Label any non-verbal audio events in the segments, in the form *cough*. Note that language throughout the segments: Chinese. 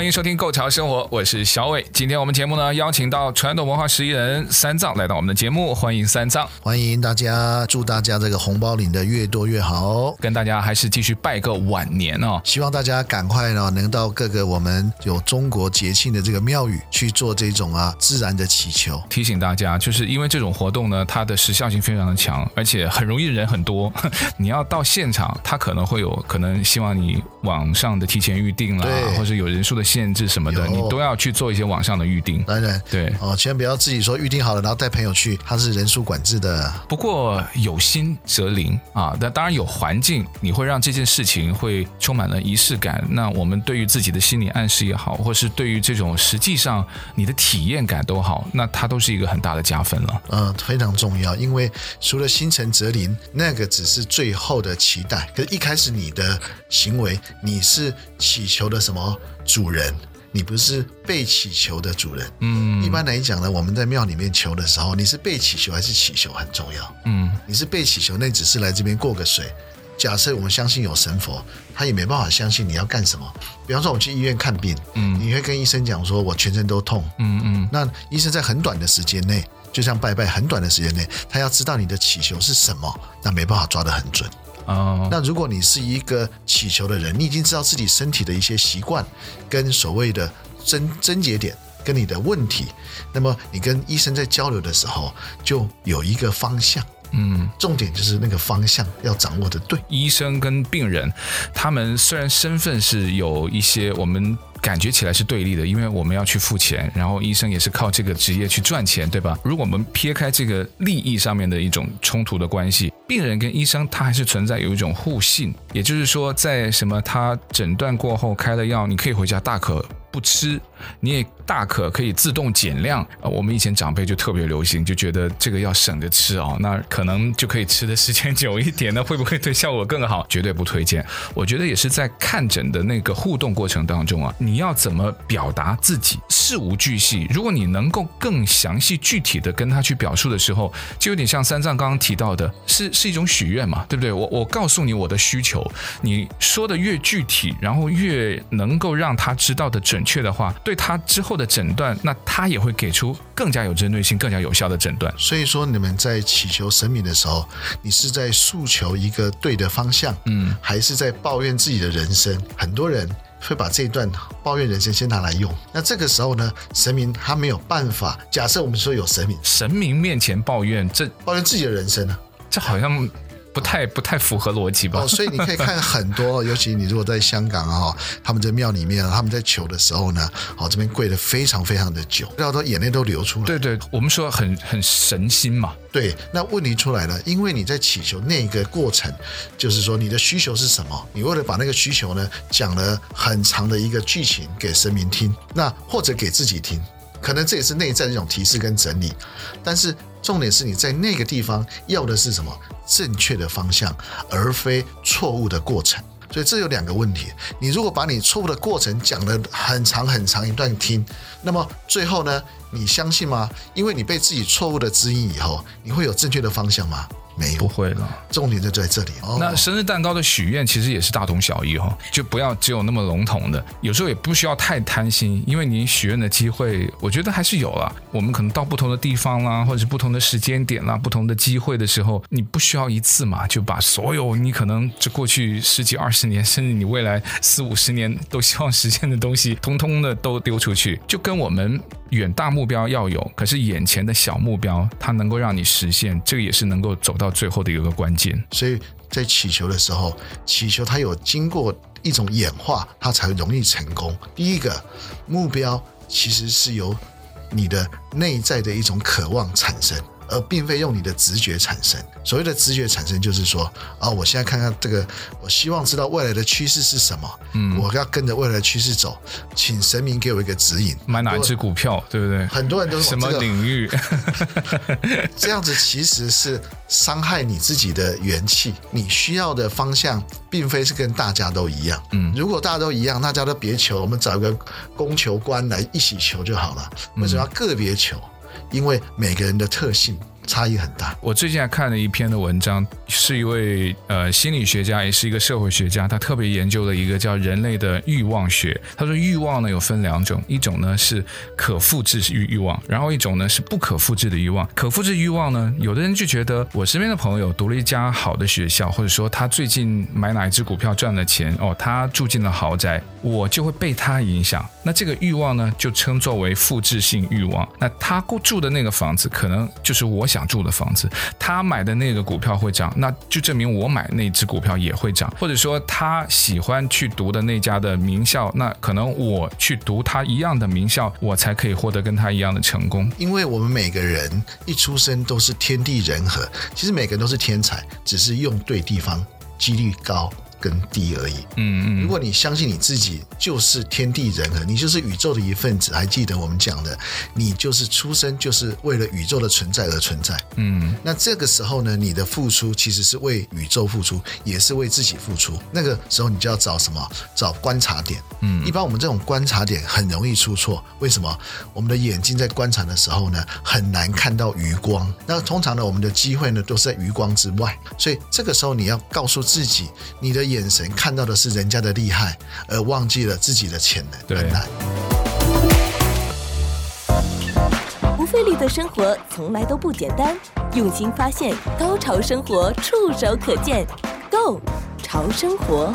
欢迎收听《Go 潮生活》，我是小伟。今天我们节目呢，邀请到传统文化十一人三藏来到我们的节目，欢迎三藏，欢迎大家，祝大家这个红包领的越多越好。跟大家还是继续拜个晚年哦，希望大家赶快呢，能到各个我们有中国节庆的这个庙宇去做这种啊自然的祈求。提醒大家，就是因为这种活动呢，它的时效性非常的强，而且很容易人很多。*laughs* 你要到现场，他可能会有可能希望你网上的提前预定啦，或者有人数的。限制什么的，你都要去做一些网上的预定。当然，对哦，千万不要自己说预定好了，然后带朋友去，它是人数管制的。不过有心则灵啊，那当然有环境，你会让这件事情会充满了仪式感。那我们对于自己的心理暗示也好，或是对于这种实际上你的体验感都好，那它都是一个很大的加分了。嗯，非常重要，因为除了心诚则灵，那个只是最后的期待。可是，一开始你的行为，你是祈求的什么？主人，你不是被祈求的主人。嗯，一般来讲呢，我们在庙里面求的时候，你是被祈求还是祈求很重要。嗯，你是被祈求，那只是来这边过个水。假设我们相信有神佛，他也没办法相信你要干什么。比方说，我去医院看病，嗯，你会跟医生讲说，我全身都痛。嗯嗯，那医生在很短的时间内，就像拜拜，很短的时间内，他要知道你的祈求是什么，那没办法抓得很准。哦，那如果你是一个祈求的人，你已经知道自己身体的一些习惯，跟所谓的症症结点，跟你的问题，那么你跟医生在交流的时候，就有一个方向。嗯，重点就是那个方向要掌握的对。医生跟病人，他们虽然身份是有一些我们。感觉起来是对立的，因为我们要去付钱，然后医生也是靠这个职业去赚钱，对吧？如果我们撇开这个利益上面的一种冲突的关系，病人跟医生他还是存在有一种互信，也就是说，在什么他诊断过后开了药，你可以回家大可不吃，你也大可可以自动减量。我们以前长辈就特别流行，就觉得这个要省着吃哦，那可能就可以吃的时间久一点，那会不会对效果更好？*laughs* 绝对不推荐。我觉得也是在看诊的那个互动过程当中啊。你要怎么表达自己？事无巨细。如果你能够更详细具体的跟他去表述的时候，就有点像三藏刚刚提到的，是是一种许愿嘛，对不对？我我告诉你我的需求，你说的越具体，然后越能够让他知道的准确的话，他之后的诊断，那他也会给出更加有针对性、更加有效的诊断。所以说，你们在祈求神明的时候，你是在诉求一个对的方向，嗯，还是在抱怨自己的人生？很多人。会把这一段抱怨人生先拿来用，那这个时候呢，神明他没有办法。假设我们说有神明，神明面前抱怨，这抱怨自己的人生呢？这好像。不太不太符合逻辑吧？哦，所以你可以看很多，尤其你如果在香港啊，他们在庙里面，他们在求的时候呢，哦，这边跪的非常非常的久，然后眼泪都流出来。对对，我们说很很神心嘛。对，那问题出来了，因为你在祈求那个过程，就是说你的需求是什么？你为了把那个需求呢讲了很长的一个剧情给神明听，那或者给自己听，可能这也是内在的一种提示跟整理，但是。重点是你在那个地方要的是什么？正确的方向，而非错误的过程。所以这有两个问题。你如果把你错误的过程讲了很长很长一段听，那么最后呢，你相信吗？因为你被自己错误的指引以后，你会有正确的方向吗？没有，不会了。重点就在这里。哦、那生日蛋糕的许愿其实也是大同小异哈，就不要只有那么笼统的，有时候也不需要太贪心，因为你许愿的机会，我觉得还是有了。我们可能到不同的地方啦，或者是不同的时间点啦，不同的机会的时候，你不需要一次嘛，就把所有你可能这过去十几二十年，甚至你未来四五十年都希望实现的东西，通通的都丢出去，就跟我们。远大目目标要有，可是眼前的小目标，它能够让你实现，这个也是能够走到最后的一个关键。所以在祈求的时候，祈求它有经过一种演化，它才容易成功。第一个目标其实是由你的内在的一种渴望产生。而并非用你的直觉产生。所谓的直觉产生，就是说啊，我现在看看这个，我希望知道未来的趋势是什么，嗯，我要跟着未来的趋势走，请神明给我一个指引，买哪一支股票，对不对？很多人都什么领域，*laughs* 这样子其实是伤害你自己的元气。你需要的方向，并非是跟大家都一样。嗯，如果大家都一样，大家都别求，我们找一个供求官来一起求就好了。为什么要个别求？因为每个人的特性。差异很大。我最近还看了一篇的文章，是一位呃心理学家，也是一个社会学家，他特别研究了一个叫人类的欲望学。他说欲望呢有分两种，一种呢是可复制欲欲望，然后一种呢是不可复制的欲望。可复制欲望呢，有的人就觉得我身边的朋友读了一家好的学校，或者说他最近买哪一只股票赚了钱，哦，他住进了豪宅，我就会被他影响。那这个欲望呢，就称作为复制性欲望。那他住的那个房子，可能就是我想。住的房子，他买的那个股票会涨，那就证明我买那只股票也会涨。或者说他喜欢去读的那家的名校，那可能我去读他一样的名校，我才可以获得跟他一样的成功。因为我们每个人一出生都是天地人和，其实每个人都是天才，只是用对地方，几率高。跟低而已。嗯嗯，如果你相信你自己就是天地人和，你就是宇宙的一份子，还记得我们讲的，你就是出生就是为了宇宙的存在而存在。嗯，那这个时候呢，你的付出其实是为宇宙付出，也是为自己付出。那个时候你就要找什么？找观察点。嗯，一般我们这种观察点很容易出错。为什么？我们的眼睛在观察的时候呢，很难看到余光。那通常呢，我们的机会呢都是在余光之外。所以这个时候你要告诉自己，你的。眼神看到的是人家的厉害，而忘记了自己的潜能。对，不费力的生活从来都不简单，用心发现，高潮生活触手可见 Go 潮生活。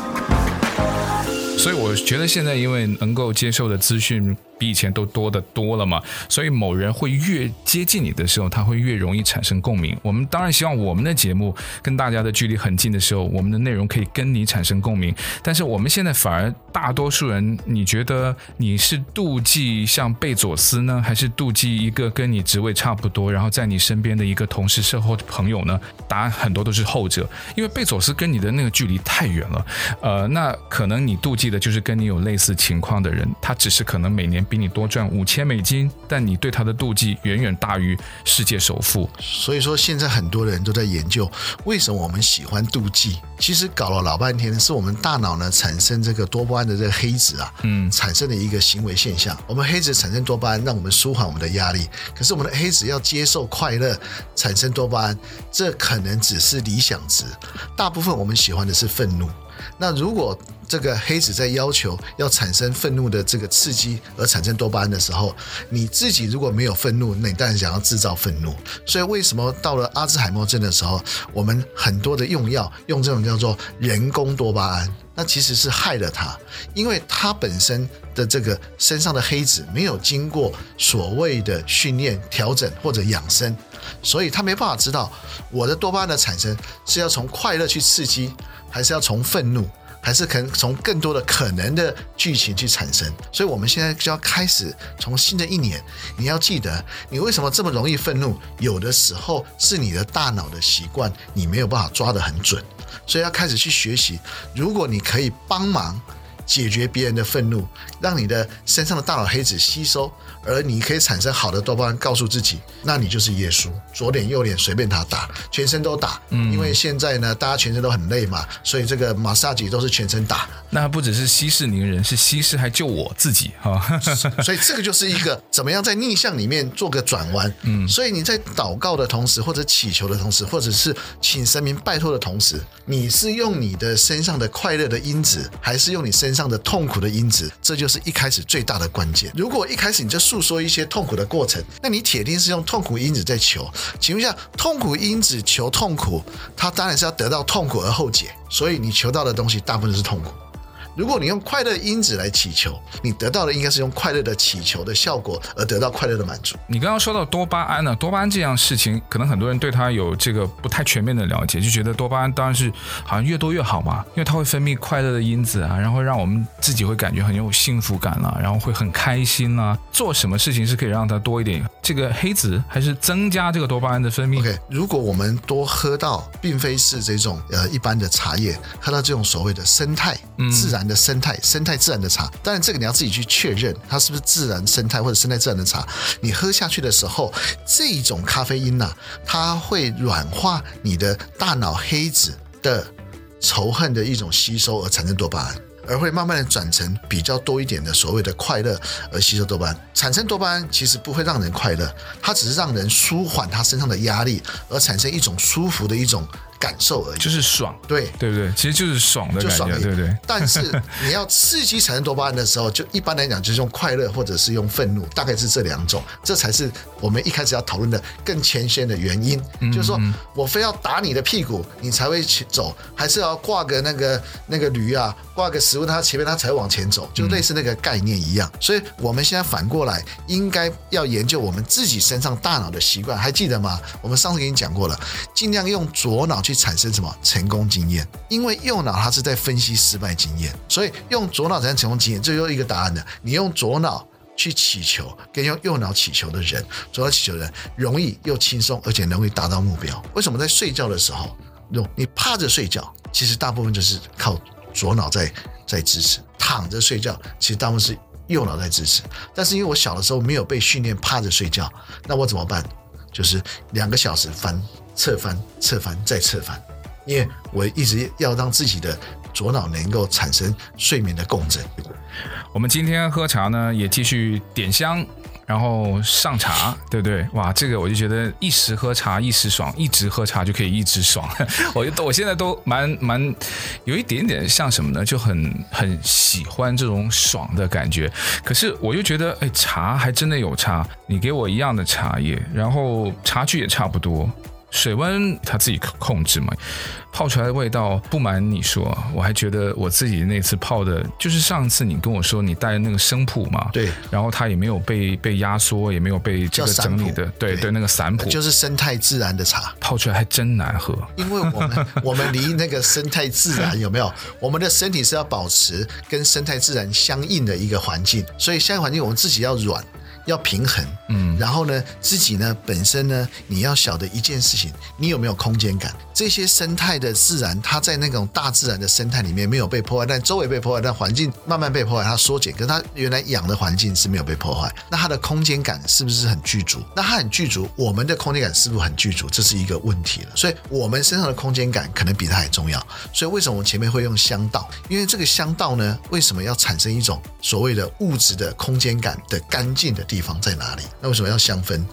所以我觉得现在因为能够接受的资讯。比以前都多得多了嘛，所以某人会越接近你的时候，他会越容易产生共鸣。我们当然希望我们的节目跟大家的距离很近的时候，我们的内容可以跟你产生共鸣。但是我们现在反而大多数人，你觉得你是妒忌像贝佐斯呢，还是妒忌一个跟你职位差不多，然后在你身边的一个同事、社会朋友呢？答案很多都是后者，因为贝佐斯跟你的那个距离太远了。呃，那可能你妒忌的就是跟你有类似情况的人，他只是可能每年。比你多赚五千美金，但你对他的妒忌远远大于世界首富。所以说，现在很多人都在研究为什么我们喜欢妒忌。其实搞了老半天，是我们大脑呢产生这个多巴胺的这个黑子啊，嗯，产生的一个行为现象。我们黑子产生多巴胺，让我们舒缓我们的压力。可是我们的黑子要接受快乐，产生多巴胺，这可能只是理想值。大部分我们喜欢的是愤怒。那如果这个黑子在要求要产生愤怒的这个刺激而产生多巴胺的时候，你自己如果没有愤怒，那你当然想要制造愤怒。所以为什么到了阿兹海默症的时候，我们很多的用药用这种叫做人工多巴胺，那其实是害了他，因为他本身的这个身上的黑子没有经过所谓的训练、调整或者养生，所以他没办法知道我的多巴胺的产生是要从快乐去刺激，还是要从愤怒。还是可能从更多的可能的剧情去产生，所以我们现在就要开始从新的一年，你要记得你为什么这么容易愤怒，有的时候是你的大脑的习惯，你没有办法抓得很准，所以要开始去学习，如果你可以帮忙。解决别人的愤怒，让你的身上的大脑黑子吸收，而你可以产生好的多巴胺，告诉自己，那你就是耶稣，左脸右脸随便他打，全身都打。嗯，因为现在呢，大家全身都很累嘛，所以这个马杀鸡都是全身打。那不只是息事宁人，是息事还救我自己哈。所以这个就是一个 *laughs* 怎么样在逆向里面做个转弯。嗯，所以你在祷告的同时，或者祈求的同时，或者是请神明拜托的同时，你是用你的身上的快乐的因子，还是用你身上的痛苦的因子，这就是一开始最大的关键。如果一开始你就诉说一些痛苦的过程，那你铁定是用痛苦因子在求。请问一下，痛苦因子求痛苦，它当然是要得到痛苦而后解。所以你求到的东西大部分是痛苦。如果你用快乐因子来祈求，你得到的应该是用快乐的祈求的效果而得到快乐的满足。你刚刚说到多巴胺呢、啊？多巴胺这样事情，可能很多人对它有这个不太全面的了解，就觉得多巴胺当然是好像越多越好嘛，因为它会分泌快乐的因子啊，然后让我们自己会感觉很有幸福感啊，然后会很开心啊。做什么事情是可以让它多一点这个黑子，还是增加这个多巴胺的分泌？OK，如果我们多喝到，并非是这种呃一般的茶叶，喝到这种所谓的生态、自然的生态、生态自然的茶，当然这个你要自己去确认它是不是自然生态或者生态自然的茶。你喝下去的时候，这种咖啡因呐、啊，它会软化你的大脑黑子的仇恨的一种吸收，而产生多巴胺。而会慢慢的转成比较多一点的所谓的快乐，而吸收多巴胺。产生多巴胺其实不会让人快乐，它只是让人舒缓他身上的压力，而产生一种舒服的一种。感受而已，就是爽，对对不对？其实就是爽的感觉，对不对？但是你要刺激产生多巴胺的时候，就一般来讲就是用快乐或者是用愤怒，大概是这两种，这才是我们一开始要讨论的更前线的原因。嗯、就是说我非要打你的屁股，你才会走，还是要挂个那个那个驴啊，挂个食物它前面，它才会往前走，就类似那个概念一样。所以我们现在反过来，应该要研究我们自己身上大脑的习惯，还记得吗？我们上次给你讲过了，尽量用左脑。去产生什么成功经验？因为右脑它是在分析失败经验，所以用左脑产生成功经验，这又一个答案的。你用左脑去祈求，跟用右脑祈求的人，左脑祈求的人容易又轻松，而且容易达到目标。为什么在睡觉的时候，用你趴着睡觉，其实大部分就是靠左脑在在支持；躺着睡觉，其实大部分是右脑在支持。但是因为我小的时候没有被训练趴着睡觉，那我怎么办？就是两个小时翻。侧翻、侧翻再侧翻，因为我一直要让自己的左脑能够产生睡眠的共振。我们今天喝茶呢，也继续点香，然后上茶，对不对？哇，这个我就觉得一时喝茶一时爽，一直喝茶就可以一直爽。*laughs* 我我现在都蛮蛮有一点点像什么呢？就很很喜欢这种爽的感觉。可是我又觉得，哎，茶还真的有差。你给我一样的茶叶，然后茶具也差不多。水温它自己控制嘛，泡出来的味道，不瞒你说，我还觉得我自己那次泡的，就是上次你跟我说你带的那个生普嘛，对，然后它也没有被被压缩，也没有被这个整理的，对对，对，那个散普就是生态自然的茶，泡出来还真难喝，因为我们我们离那个生态自然有没有？我们的身体是要保持跟生态自然相应的一个环境，所以现在环境我们自己要软。要平衡，嗯，然后呢，自己呢本身呢，你要晓得一件事情，你有没有空间感？这些生态的自然，它在那种大自然的生态里面没有被破坏，但周围被破坏，但环境慢慢被破坏，它缩减，可是它原来养的环境是没有被破坏，那它的空间感是不是很具足？那它很具足，我们的空间感是不是很具足？这是一个问题了。所以我们身上的空间感可能比它还重要。所以为什么我们前面会用香道？因为这个香道呢，为什么要产生一种所谓的物质的空间感的干净的地方？地方在哪里？那为什么要香氛？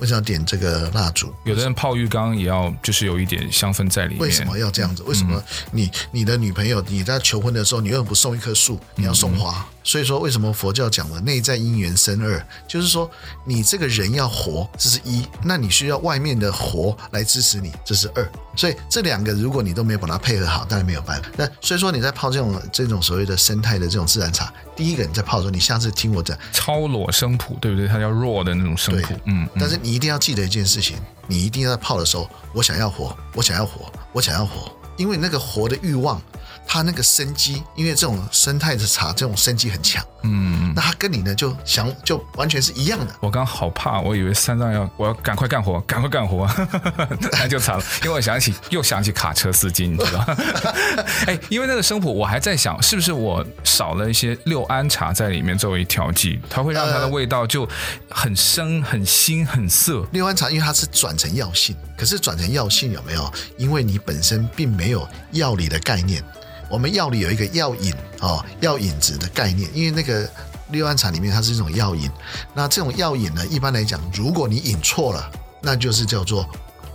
为什么要点这个蜡烛？有的人泡浴缸也要，就是有一点香氛在里面。为什么要这样子？为什么你你的女朋友你在求婚的时候，你为什么不送一棵树？你要送花？嗯所以说，为什么佛教讲的内在因缘生二？就是说，你这个人要活，这是一；那你需要外面的活来支持你，这是二。所以这两个，如果你都没有把它配合好，当然没有办法。那所以说，你在泡这种这种所谓的生态的这种自然茶，第一个你在泡的时候，你下次听我讲超裸生普，对不对？它叫弱的那种生普。嗯，嗯。但是你一定要记得一件事情，你一定要在泡的时候，我想要活，我想要活，我想要活，因为那个活的欲望。它那个生机，因为这种生态的茶，这种生机很强。嗯，那它跟你呢，就想就完全是一样的。我刚好怕，我以为三藏要我要赶快干活，赶快干活，*laughs* 那就惨了。因为我想起又想起卡车司机，你知道？*laughs* 哎，因为那个生普，我还在想，是不是我少了一些六安茶在里面作为调剂，它会让它的味道就很生、很腥、很涩。六安茶因为它是转成药性，可是转成药性有没有？因为你本身并没有药理的概念。我们药里有一个药引哦，药引子的概念，因为那个六安茶里面它是一种药引，那这种药引呢，一般来讲，如果你引错了，那就是叫做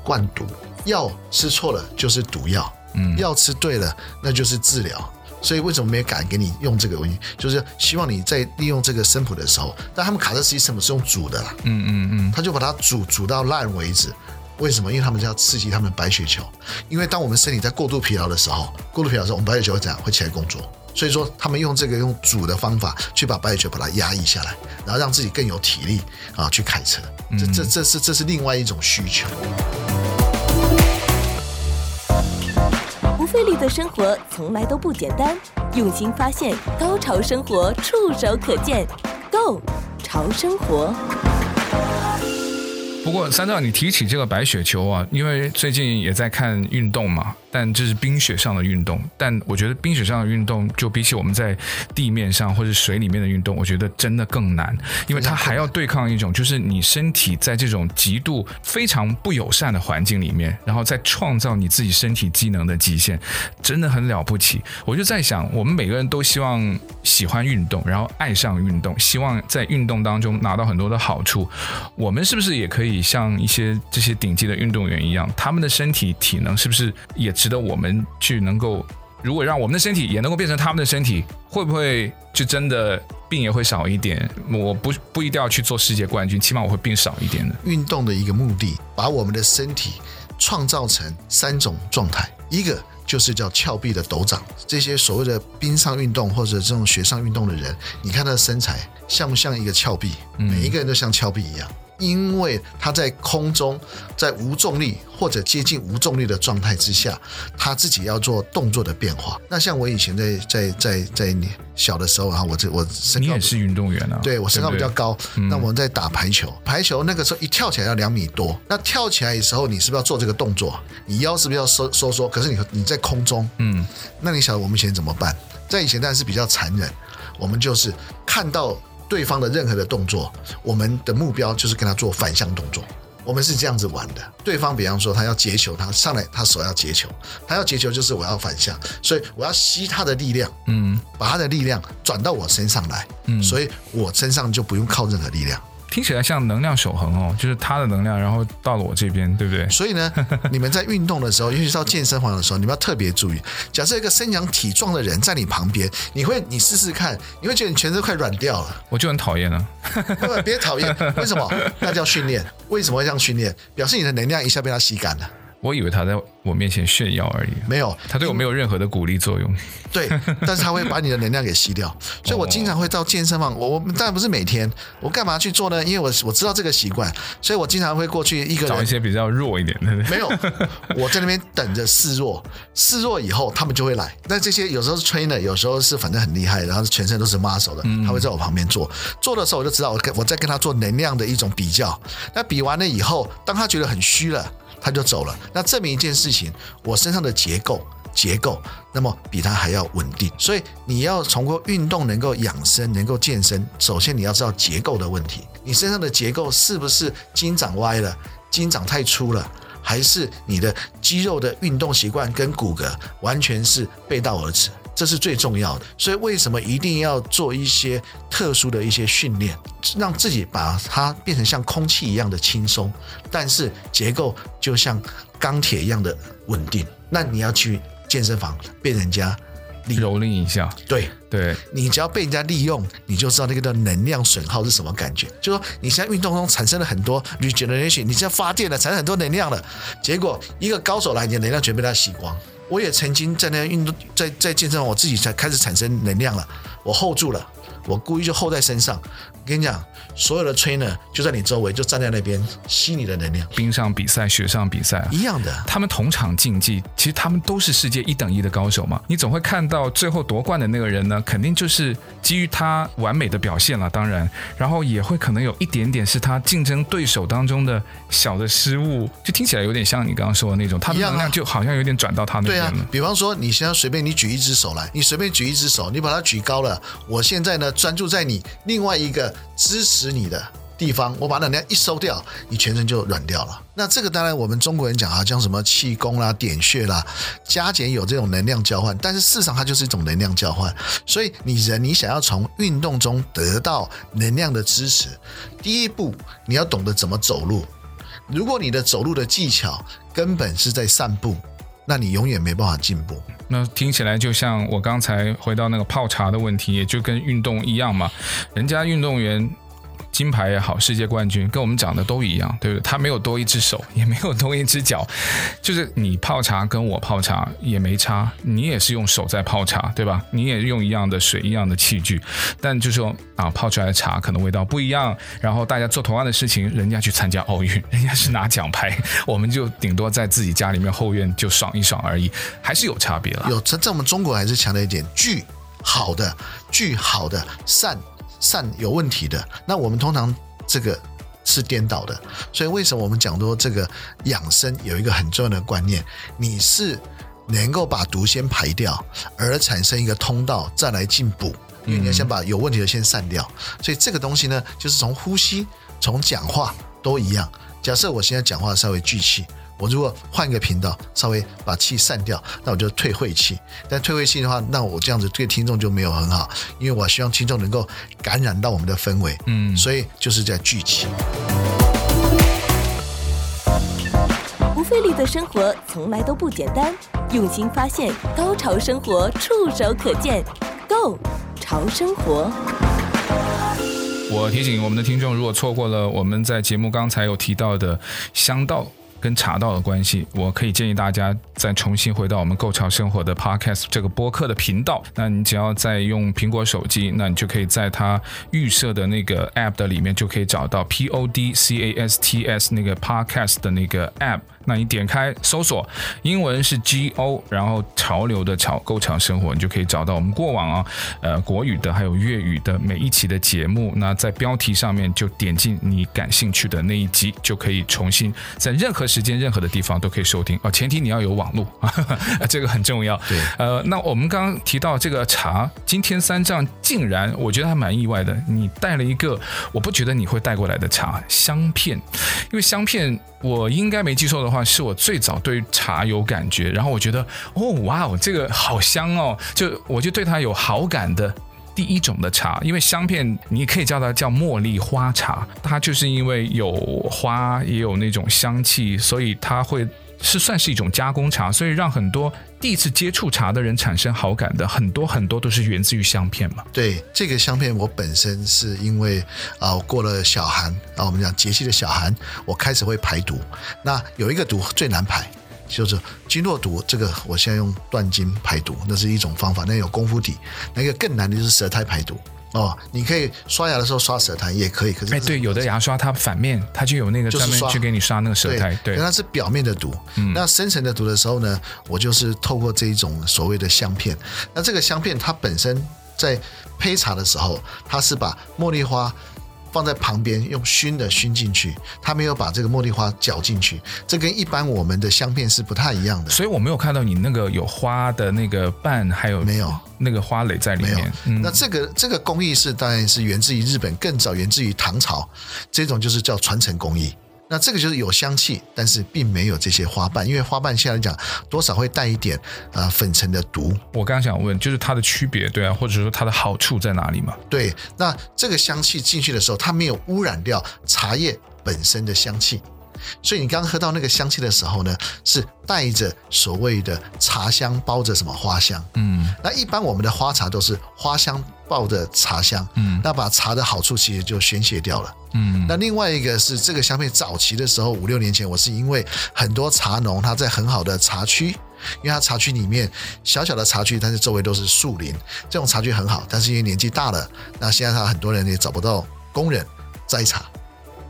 灌毒；药吃错了就是毒药，嗯，药吃对了那就是治疗。所以为什么没有敢给你用这个东西？就是希望你在利用这个生普的时候，但他们卡车司机生普是用煮的啦，嗯嗯嗯，他就把它煮煮到烂为止。为什么？因为他们要刺激他们的白血球。因为当我们身体在过度疲劳的时候，过度疲劳的时候，我们白血球会怎样？会起来工作。所以说，他们用这个用煮的方法去把白血球把它压抑下来，然后让自己更有体力啊去开车。这这这是这是另外一种需求。不费力的生活从来都不简单，用心发现，高潮生活触手可见 Go 潮生活。不过三藏，你提起这个白雪球啊，因为最近也在看运动嘛。但这是冰雪上的运动，但我觉得冰雪上的运动就比起我们在地面上或者水里面的运动，我觉得真的更难，因为它还要对抗一种，就是你身体在这种极度非常不友善的环境里面，然后再创造你自己身体机能的极限，真的很了不起。我就在想，我们每个人都希望喜欢运动，然后爱上运动，希望在运动当中拿到很多的好处，我们是不是也可以像一些这些顶级的运动员一样，他们的身体体能是不是也？值得我们去能够，如果让我们的身体也能够变成他们的身体，会不会就真的病也会少一点？我不不一定要去做世界冠军，起码我会病少一点的。运动的一个目的，把我们的身体创造成三种状态，一个就是叫峭壁的陡长。这些所谓的冰上运动或者这种雪上运动的人，你看他的身材像不像一个峭壁？每一个人都像峭壁一样。因为他在空中，在无重力或者接近无重力的状态之下，他自己要做动作的变化。那像我以前在在在在你小的时候啊，我这我身高你也是运动员啊，对我身高比较高。对对，那我们在打排球，排球那个时候一跳起来要两米多，那跳起来的时候你是不是要做这个动作？你腰是不是要收收缩？可是你你在空中，嗯，那你晓得我们以前怎么办？在以前当然是比较残忍，我们就是看到。对方的任何的动作，我们的目标就是跟他做反向动作。我们是这样子玩的。对方比方说他要截球，他上来他手要截球，他要截球就是我要反向，所以我要吸他的力量，嗯，把他的力量转到我身上来，嗯，所以我身上就不用靠任何力量。听起来像能量守恒哦，就是他的能量，然后到了我这边，对不对？所以呢，*laughs* 你们在运动的时候，尤其是到健身房的时候，你们要特别注意。假设一个身强体壮的人在你旁边，你会，你试试看，你会觉得你全身快软掉了。我就很讨厌了。别讨厌，*laughs* 为什么？那叫训练。为什么会这样训练？表示你的能量一下被他吸干了。我以为他在我面前炫耀而已，没有，他对我没有任何的鼓励作用。对，*laughs* 但是他会把你的能量给吸掉，所以我经常会到健身房。我我当然不是每天，我干嘛去做呢？因为我我知道这个习惯，所以我经常会过去一个人找一些比较弱一点的。没有，*laughs* 我在那边等着示弱，示弱以后他们就会来。那这些有时候是 trainer，有时候是反正很厉害，然后全身都是 muscle 的，他会在我旁边做。做的时候我就知道我跟我在跟他做能量的一种比较。那比完了以后，当他觉得很虚了。他就走了。那证明一件事情，我身上的结构结构，那么比他还要稳定。所以你要通过运动能够养生，能够健身，首先你要知道结构的问题。你身上的结构是不是筋长歪了，筋长太粗了，还是你的肌肉的运动习惯跟骨骼完全是背道而驰？这是最重要的，所以为什么一定要做一些特殊的一些训练，让自己把它变成像空气一样的轻松，但是结构就像钢铁一样的稳定。那你要去健身房被人家利蹂躏一下，对对，你只要被人家利用，你就知道那个的能量损耗是什么感觉。就说你现在运动中产生了很多 regeneration，你现在发电了，产生很多能量了，结果一个高手来，你的能量全被他吸光。我也曾经在那运动，在在健身房，我自己才开始产生能量了，我 hold 住了。我故意就 hold 在身上，跟你讲，所有的 trainer 就在你周围，就站在那边吸你的能量。冰上比赛、雪上比赛一样的，他们同场竞技，其实他们都是世界一等一的高手嘛。你总会看到最后夺冠的那个人呢，肯定就是基于他完美的表现了，当然，然后也会可能有一点点是他竞争对手当中的小的失误，就听起来有点像你刚刚说的那种，他的能量就好像有点转到他那边了。对啊，比方说你现在随便你举一只手来，你随便举一只手，你把它举高了，我现在呢？专注在你另外一个支持你的地方，我把能量一收掉，你全身就软掉了。那这个当然我们中国人讲啊，像什么气功啦、点穴啦，加减有这种能量交换，但是事实上它就是一种能量交换。所以你人你想要从运动中得到能量的支持，第一步你要懂得怎么走路。如果你的走路的技巧根本是在散步。那你永远没办法进步。那听起来就像我刚才回到那个泡茶的问题，也就跟运动一样嘛。人家运动员金牌也好，世界冠军跟我们讲的都一样，对不对？他没有多一只手，也没有多一只脚，就是你泡茶跟我泡茶也没差，你也是用手在泡茶，对吧？你也用一样的水，一样的器具，但就是说啊，泡出来的茶可能味道不一样。然后大家做同样的事情，人家去参加奥运，人家是拿奖牌，我们就顶多在自己家里面后院就爽一爽而已，还是有差别了。有在在我们中国还是强调一点，聚好的，聚好的，散。善有问题的，那我们通常这个是颠倒的，所以为什么我们讲说这个养生有一个很重要的观念，你是能够把毒先排掉，而产生一个通道再来进补，因为你要先把有问题的先散掉，所以这个东西呢，就是从呼吸、从讲话都一样。假设我现在讲话稍微聚气。我如果换一个频道，稍微把气散掉，那我就退晦气。但退晦气的话，那我这样子对听众就没有很好，因为我希望听众能够感染到我们的氛围。嗯，所以就是在聚气。不费力的生活从来都不简单，用心发现，高潮生活触手可见 Go 潮生活。我提醒我们的听众，如果错过了我们在节目刚才有提到的香道。跟茶道的关系，我可以建议大家再重新回到我们“够潮生活”的 Podcast 这个播客的频道。那你只要在用苹果手机，那你就可以在它预设的那个 App 的里面就可以找到 Podcasts 那个 Podcast 的那个 App。那你点开搜索，英文是 G O，然后潮流的潮，够潮生活，你就可以找到我们过往啊，呃，国语的还有粤语的每一期的节目。那在标题上面就点进你感兴趣的那一集，就可以重新在任何时间、任何的地方都可以收听啊。前提你要有网络，*laughs* 这个很重要。对，呃，那我们刚刚提到这个茶，今天三藏竟然，我觉得还蛮意外的，你带了一个我不觉得你会带过来的茶香片，因为香片。我应该没记错的话，是我最早对茶有感觉，然后我觉得，哦，哇哦，这个好香哦，就我就对它有好感的第一种的茶，因为香片你可以叫它叫茉莉花茶，它就是因为有花也有那种香气，所以它会。是算是一种加工茶，所以让很多第一次接触茶的人产生好感的很多很多都是源自于香片嘛。对，这个香片，我本身是因为啊、过了小寒啊，我们讲节气的小寒，我开始会排毒。那有一个毒最难排，就是经络毒。这个我现在用断经排毒，那是一种方法，那有功夫底。那个更难的就是舌苔排毒。哦，你可以刷牙的时候刷舌苔也可以，可是哎，对，有的牙刷它反面它就有那个专门去给你刷那个舌苔，对，它是表面的毒。嗯，那深层的毒的时候呢，我就是透过这一种所谓的香片。那这个香片它本身在胚茶的时候，它是把茉莉花。放在旁边用熏的熏进去，它没有把这个茉莉花搅进去，这跟一般我们的香片是不太一样的。所以我没有看到你那个有花的那个瓣，还有没有那个花蕾在里面？那这个这个工艺是当然是源自于日本，更早源自于唐朝，这种就是叫传承工艺。那这个就是有香气，但是并没有这些花瓣，因为花瓣现在来讲多少会带一点啊、呃、粉尘的毒。我刚刚想问，就是它的区别，对啊，或者说它的好处在哪里嘛？对，那这个香气进去的时候，它没有污染掉茶叶本身的香气。所以你刚刚喝到那个香气的时候呢，是带着所谓的茶香包着什么花香？嗯，那一般我们的花茶都是花香抱着茶香，嗯，那把茶的好处其实就宣泄掉了。嗯，那另外一个是这个香片早期的时候，五六年前，我是因为很多茶农他在很好的茶区，因为他茶区里面小小的茶区，但是周围都是树林，这种茶区很好，但是因为年纪大了，那现在他很多人也找不到工人摘茶，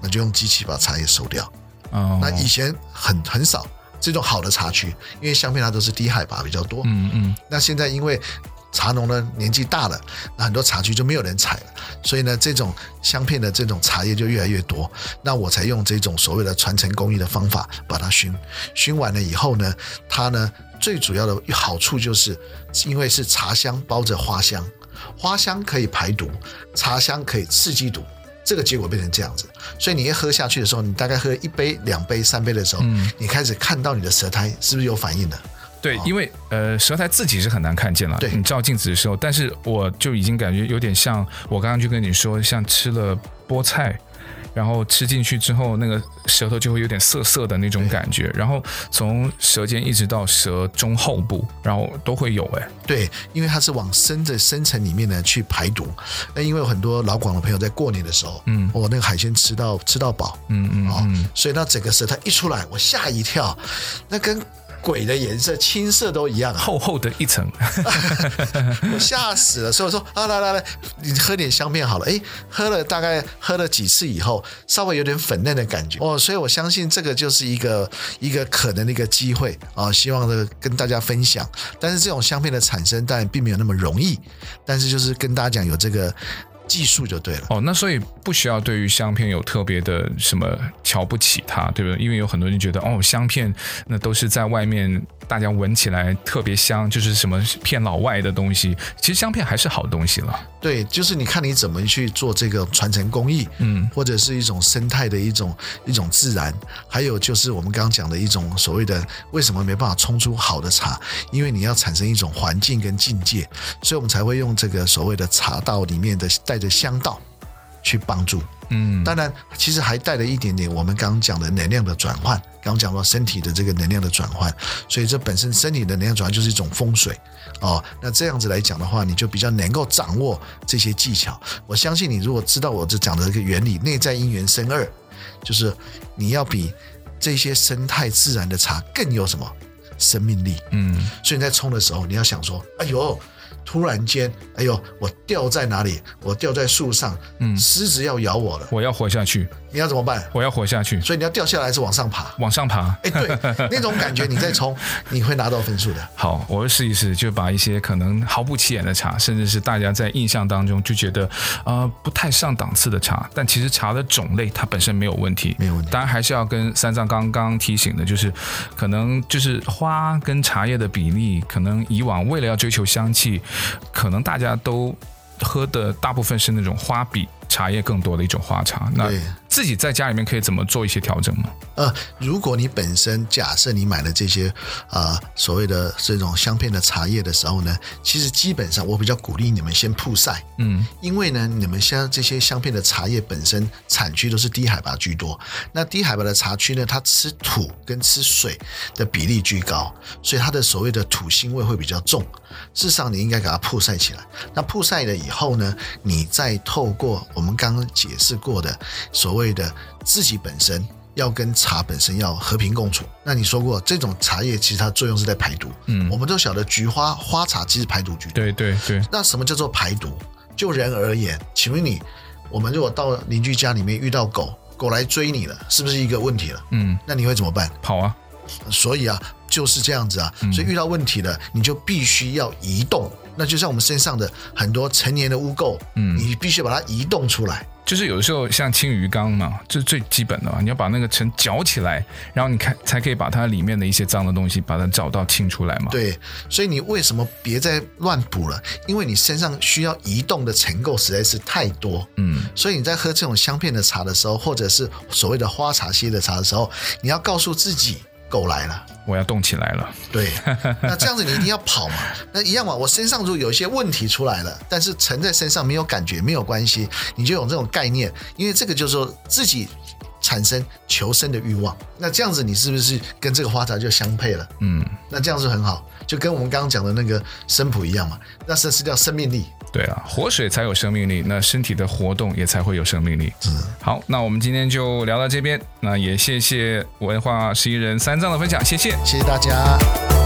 那就用机器把茶叶收掉。哦，那以前很很少这种好的茶区，因为香片它都是低海拔比较多。嗯嗯。那现在因为茶农呢年纪大了，那很多茶区就没有人采了，所以呢这种香片的这种茶叶就越来越多。那我才用这种所谓的传承工艺的方法把它熏，熏完了以后呢，它呢最主要的好处就是因为是茶香包着花香，花香可以排毒，茶香可以刺激毒。这个结果变成这样子，所以你一喝下去的时候，你大概喝一杯、两杯、三杯的时候，嗯，你开始看到你的舌苔是不是有反应了？对，因为呃，舌苔自己是很难看见了，对，你照镜子的时候，但是我就已经感觉有点像我刚刚就跟你说，像吃了菠菜。然后吃进去之后，那个舌头就会有点涩涩的那种感觉，然后从舌尖一直到舌中后部，然后都会有哎。对，因为它是往深的深层里面呢去排毒。那因为有很多老广的朋友在过年的时候，嗯，我那个海鲜吃到吃到饱，嗯嗯哦，所以那整个舌苔一出来，我吓一跳，那跟。鬼的颜色，青色都一样，啊，厚厚的一层，*laughs* 我吓死了。所以我说啊，来来来，你喝点香片好了。哎，喝了大概喝了几次以后，稍微有点粉嫩的感觉哦。所以我相信这个就是一个一个可能的一个机会啊，希望呢跟大家分享。但是这种香片的产生，当然并没有那么容易。但是就是跟大家讲有这个。技术就对了哦，那所以不需要对于香片有特别的什么瞧不起它，对不对？因为有很多人觉得哦，香片那都是在外面。大家闻起来特别香，就是什么骗老外的东西。其实香片还是好东西了。对，就是你看你怎么去做这个传承工艺，嗯，或者是一种生态的一种一种自然，还有就是我们刚刚讲的一种所谓的为什么没办法冲出好的茶，因为你要产生一种环境跟境界，所以我们才会用这个所谓的茶道里面的带着香道去帮助。嗯，当然，其实还带了一点点我们刚刚讲的能量的转换。刚刚讲到身体的这个能量的转换，所以这本身身体的能量转换就是一种风水哦。那这样子来讲的话，你就比较能够掌握这些技巧。我相信你如果知道我这讲的这个原理，内在因缘生二，就是你要比这些生态自然的茶更有什么生命力。嗯，所以你在冲的时候，你要想说，哎呦。突然间，哎呦，我掉在哪里？我掉在树上，嗯，狮子要咬我了，我要活下去，你要怎么办？我要活下去，所以你要掉下来还是往上爬？往上爬。哎，对，那种感觉你再冲，*laughs* 你会拿到分数的。好，我会试一试，就把一些可能毫不起眼的茶，甚至是大家在印象当中就觉得呃不太上档次的茶，但其实茶的种类它本身没有问题，没有问题。当然还是要跟三藏刚刚提醒的，就是可能就是花跟茶叶的比例，可能以往为了要追求香气。可能大家都喝的大部分是那种花比茶叶更多的一种花茶，那自己在家里面可以怎么做一些调整吗？呃，如果你本身假设你买了这些啊、呃、所谓的这种香片的茶叶的时候呢，其实基本上我比较鼓励你们先曝晒，嗯，因为呢你们像这些香片的茶叶本身产区都是低海拔居多，那低海拔的茶区呢，它吃土跟吃水的比例居高，所以它的所谓的土腥味会比较重。事实上你应该给它曝晒起来，那曝晒了以后呢，你再透过我们刚刚解释过的所谓的自己本身要跟茶本身要和平共处。那你说过这种茶叶其实它作用是在排毒，嗯，我们都晓得菊花花茶其实排毒居多，对对对。那什么叫做排毒？就人而言，请问你，我们如果到邻居家里面遇到狗狗来追你了，是不是一个问题了？嗯，那你会怎么办？跑啊！所以啊，就是这样子啊，所以遇到问题了，你就必须要移动。那就像我们身上的很多成年的污垢，嗯，你必须把它移动出来。就是有的时候像清鱼缸嘛，这是最基本的嘛，你要把那个尘搅起来，然后你看才可以把它里面的一些脏的东西把它找到清出来嘛。对，所以你为什么别再乱补了？因为你身上需要移动的尘垢实在是太多。嗯，所以你在喝这种香片的茶的时候，或者是所谓的花茶系的茶的时候，你要告诉自己。狗来了，我要动起来了。对，*laughs* 那这样子你一定要跑嘛。那一样嘛，我身上如果有一些问题出来了，但是沉在身上没有感觉，没有关系，你就有这种概念，因为这个就是说自己产生求生的欲望。那这样子你是不是跟这个花茶就相配了？嗯，那这样子很好，就跟我们刚刚讲的那个生普一样嘛。那是是叫生命力。对啊，活水才有生命力，那身体的活动也才会有生命力。嗯，好，那我们今天就聊到这边，那也谢谢文化十一人三藏的分享，谢谢，谢谢大家。